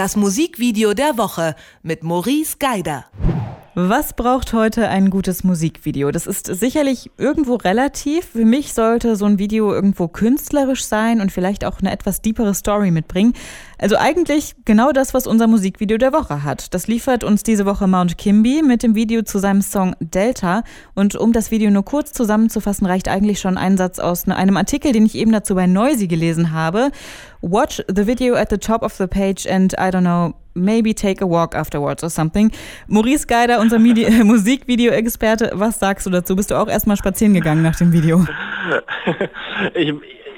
Das Musikvideo der Woche mit Maurice Geider. Was braucht heute ein gutes Musikvideo? Das ist sicherlich irgendwo relativ. Für mich sollte so ein Video irgendwo künstlerisch sein und vielleicht auch eine etwas deepere Story mitbringen. Also eigentlich genau das, was unser Musikvideo der Woche hat. Das liefert uns diese Woche Mount Kimby mit dem Video zu seinem Song Delta. Und um das Video nur kurz zusammenzufassen, reicht eigentlich schon ein Satz aus einem Artikel, den ich eben dazu bei Noisy gelesen habe. Watch the video at the top of the page and I don't know, maybe take a walk afterwards or something. Maurice Geider, unser Musikvideo-Experte, was sagst du dazu? Bist du auch erstmal spazieren gegangen nach dem Video? ich,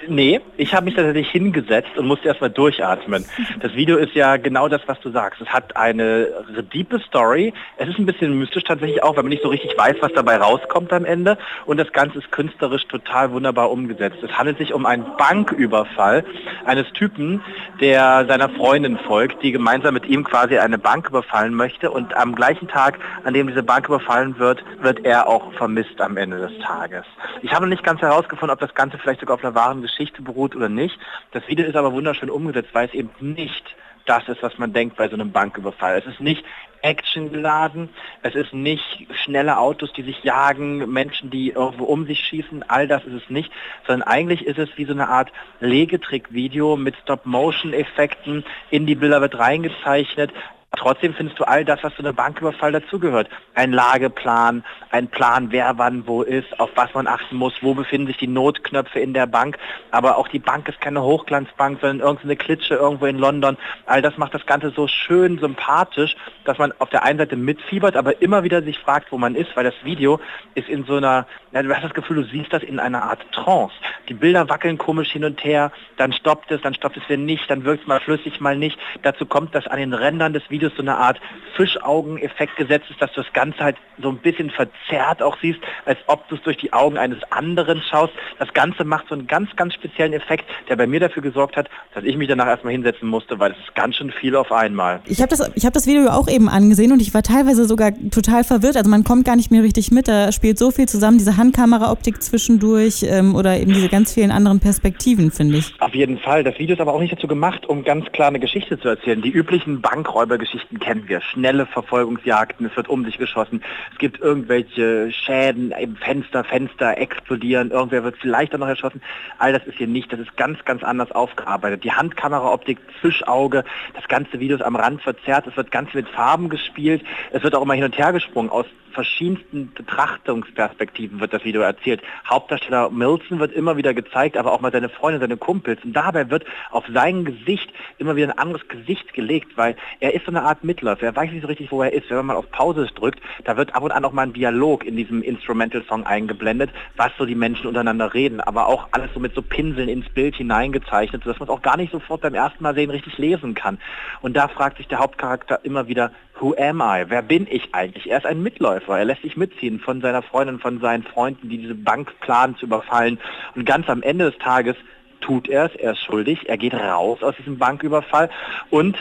Nee, ich habe mich tatsächlich hingesetzt und musste erstmal durchatmen. Das Video ist ja genau das, was du sagst. Es hat eine diepe Story. Es ist ein bisschen mystisch tatsächlich auch, weil man nicht so richtig weiß, was dabei rauskommt am Ende. Und das Ganze ist künstlerisch total wunderbar umgesetzt. Es handelt sich um einen Banküberfall eines Typen, der seiner Freundin folgt, die gemeinsam mit ihm quasi eine Bank überfallen möchte. Und am gleichen Tag, an dem diese Bank überfallen wird, wird er auch vermisst am Ende des Tages. Ich habe noch nicht ganz herausgefunden, ob das Ganze vielleicht sogar auf einer wahren Geschichte beruht oder nicht. Das Video ist aber wunderschön umgesetzt, weil es eben nicht das ist, was man denkt bei so einem Banküberfall. Es ist nicht actiongeladen, es ist nicht schnelle Autos, die sich jagen, Menschen, die irgendwo um sich schießen, all das ist es nicht, sondern eigentlich ist es wie so eine Art Legetrick-Video mit Stop-Motion-Effekten, in die Bilder wird reingezeichnet, Trotzdem findest du all das, was zu einem Banküberfall dazugehört. Ein Lageplan, ein Plan, wer wann wo ist, auf was man achten muss, wo befinden sich die Notknöpfe in der Bank. Aber auch die Bank ist keine Hochglanzbank, sondern irgendeine Klitsche irgendwo in London. All das macht das Ganze so schön sympathisch, dass man auf der einen Seite mitfiebert, aber immer wieder sich fragt, wo man ist, weil das Video ist in so einer, ja, du hast das Gefühl, du siehst das in einer Art Trance. Die Bilder wackeln komisch hin und her, dann stoppt es, dann stoppt es wieder nicht, dann wirkt es mal flüssig, mal nicht. Dazu kommt, dass an den Rändern des Videos Videos so eine Art Fischaugeneffekt gesetzt ist, dass du das Ganze halt so ein bisschen verzerrt auch siehst, als ob du es durch die Augen eines anderen schaust. Das Ganze macht so einen ganz, ganz speziellen Effekt, der bei mir dafür gesorgt hat, dass ich mich danach erstmal hinsetzen musste, weil es ist ganz schön viel auf einmal. Ich habe das, hab das Video auch eben angesehen und ich war teilweise sogar total verwirrt. Also man kommt gar nicht mehr richtig mit. Da spielt so viel zusammen, diese Handkameraoptik zwischendurch ähm, oder eben diese ganz vielen anderen Perspektiven, finde ich. Auf jeden Fall. Das Video ist aber auch nicht dazu gemacht, um ganz klar eine Geschichte zu erzählen. Die üblichen Bankräubergeschichten Geschichten kennen wir. Schnelle Verfolgungsjagden, es wird um sich geschossen, es gibt irgendwelche Schäden im Fenster, Fenster explodieren, irgendwer wird vielleicht auch noch erschossen. All das ist hier nicht, das ist ganz, ganz anders aufgearbeitet. Die Handkameraoptik, Fischauge, das ganze Video ist am Rand verzerrt, es wird ganz mit Farben gespielt, es wird auch immer hin und her gesprungen aus verschiedensten Betrachtungsperspektiven wird das Video erzählt. Hauptdarsteller Milson wird immer wieder gezeigt, aber auch mal seine Freunde, seine Kumpels. Und dabei wird auf sein Gesicht immer wieder ein anderes Gesicht gelegt, weil er ist so eine Art Mitläufer. Er weiß nicht so richtig, wo er ist. Wenn man mal auf Pause drückt, da wird ab und an auch mal ein Dialog in diesem Instrumental-Song eingeblendet, was so die Menschen untereinander reden. Aber auch alles so mit so Pinseln ins Bild hineingezeichnet, sodass man es auch gar nicht sofort beim ersten Mal sehen richtig lesen kann. Und da fragt sich der Hauptcharakter immer wieder, who am I? Wer bin ich eigentlich? Er ist ein Mitläufer. Er lässt sich mitziehen von seiner Freundin, von seinen Freunden, die diese Bank planen zu überfallen. Und ganz am Ende des Tages tut er es, er ist schuldig, er geht raus aus diesem Banküberfall und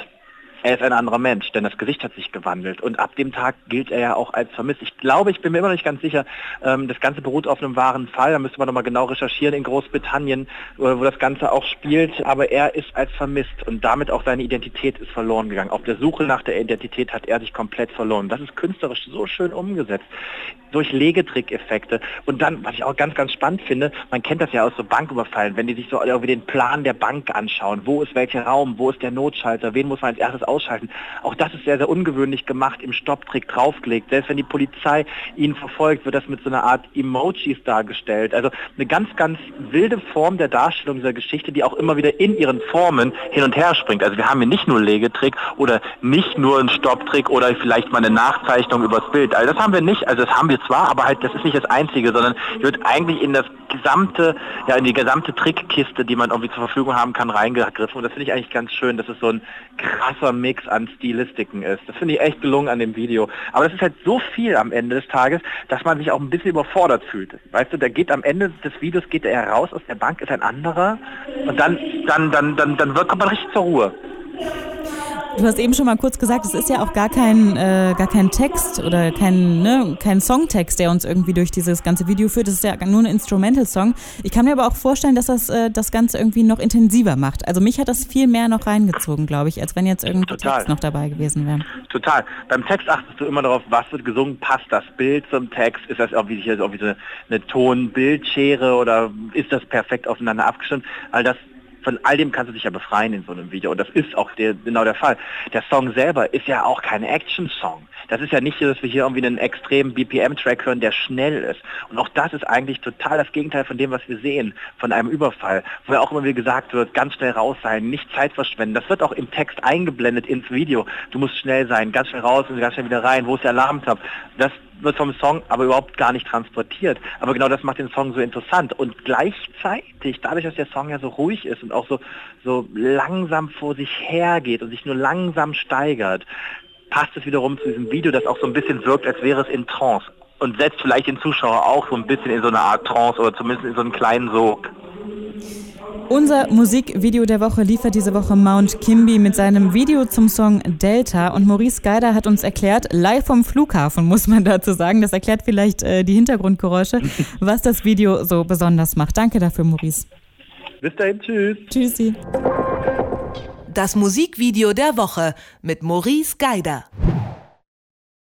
er ist ein anderer Mensch, denn das Gesicht hat sich gewandelt und ab dem Tag gilt er ja auch als vermisst. Ich glaube, ich bin mir immer noch nicht ganz sicher, ähm, das Ganze beruht auf einem wahren Fall, da müsste man nochmal genau recherchieren in Großbritannien, wo das Ganze auch spielt, aber er ist als vermisst und damit auch seine Identität ist verloren gegangen. Auf der Suche nach der Identität hat er sich komplett verloren. Das ist künstlerisch so schön umgesetzt, durch Legetrick-Effekte und dann, was ich auch ganz, ganz spannend finde, man kennt das ja aus so Banküberfallen, wenn die sich so irgendwie den Plan der Bank anschauen, wo ist welcher Raum, wo ist der Notschalter, wen muss man als erstes ausschalten. Auch das ist sehr, sehr ungewöhnlich gemacht, im Stopptrick draufgelegt. Selbst wenn die Polizei ihn verfolgt, wird das mit so einer Art Emojis dargestellt. Also eine ganz, ganz wilde Form der Darstellung dieser Geschichte, die auch immer wieder in ihren Formen hin und her springt. Also wir haben hier nicht nur Legetrick oder nicht nur einen Stopptrick oder vielleicht mal eine Nachzeichnung übers Bild. Also das haben wir nicht. Also das haben wir zwar, aber halt das ist nicht das Einzige, sondern wird eigentlich in das gesamte, ja in die gesamte Trickkiste, die man irgendwie zur Verfügung haben kann, reingegriffen. Und das finde ich eigentlich ganz schön, dass es so ein krasser Mix an Stilistiken ist. Das finde ich echt gelungen an dem Video. Aber das ist halt so viel am Ende des Tages, dass man sich auch ein bisschen überfordert fühlt. Weißt du, der geht am Ende des Videos geht er raus aus der Bank, ist ein anderer und dann dann dann dann dann wird kommt man richtig zur Ruhe. Du hast eben schon mal kurz gesagt, es ist ja auch gar kein, äh, gar kein Text oder kein, ne, kein Songtext, der uns irgendwie durch dieses ganze Video führt. Das ist ja nur ein Instrumental-Song. Ich kann mir aber auch vorstellen, dass das äh, das Ganze irgendwie noch intensiver macht. Also mich hat das viel mehr noch reingezogen, glaube ich, als wenn jetzt irgendein Text noch dabei gewesen wäre. Total. Beim Text achtest du immer darauf, was wird gesungen, passt das Bild zum Text, ist das irgendwie, hier irgendwie so eine Ton-Bildschere oder ist das perfekt aufeinander abgestimmt? All das von all dem kannst du dich ja befreien in so einem Video. Und das ist auch der, genau der Fall. Der Song selber ist ja auch kein Action-Song. Das ist ja nicht so, dass wir hier irgendwie einen extremen BPM-Track hören, der schnell ist. Und auch das ist eigentlich total das Gegenteil von dem, was wir sehen, von einem Überfall. Wo ja auch immer wieder gesagt wird, ganz schnell raus sein, nicht Zeit verschwenden. Das wird auch im Text eingeblendet ins Video. Du musst schnell sein, ganz schnell raus und ganz schnell wieder rein. Wo ist der Alarmtab? Das wird vom Song aber überhaupt gar nicht transportiert. Aber genau das macht den Song so interessant. Und gleichzeitig, dadurch, dass der Song ja so ruhig ist und auch so, so langsam vor sich hergeht und sich nur langsam steigert, passt es wiederum zu diesem Video, das auch so ein bisschen wirkt, als wäre es in Trance. Und setzt vielleicht den Zuschauer auch so ein bisschen in so eine Art Trance oder zumindest in so einen kleinen Sog. Unser Musikvideo der Woche liefert diese Woche Mount Kimby mit seinem Video zum Song Delta. Und Maurice Geider hat uns erklärt, live vom Flughafen muss man dazu sagen, das erklärt vielleicht äh, die Hintergrundgeräusche, was das Video so besonders macht. Danke dafür, Maurice. Bis dahin, tschüss. Tschüssi. Das Musikvideo der Woche mit Maurice Geider.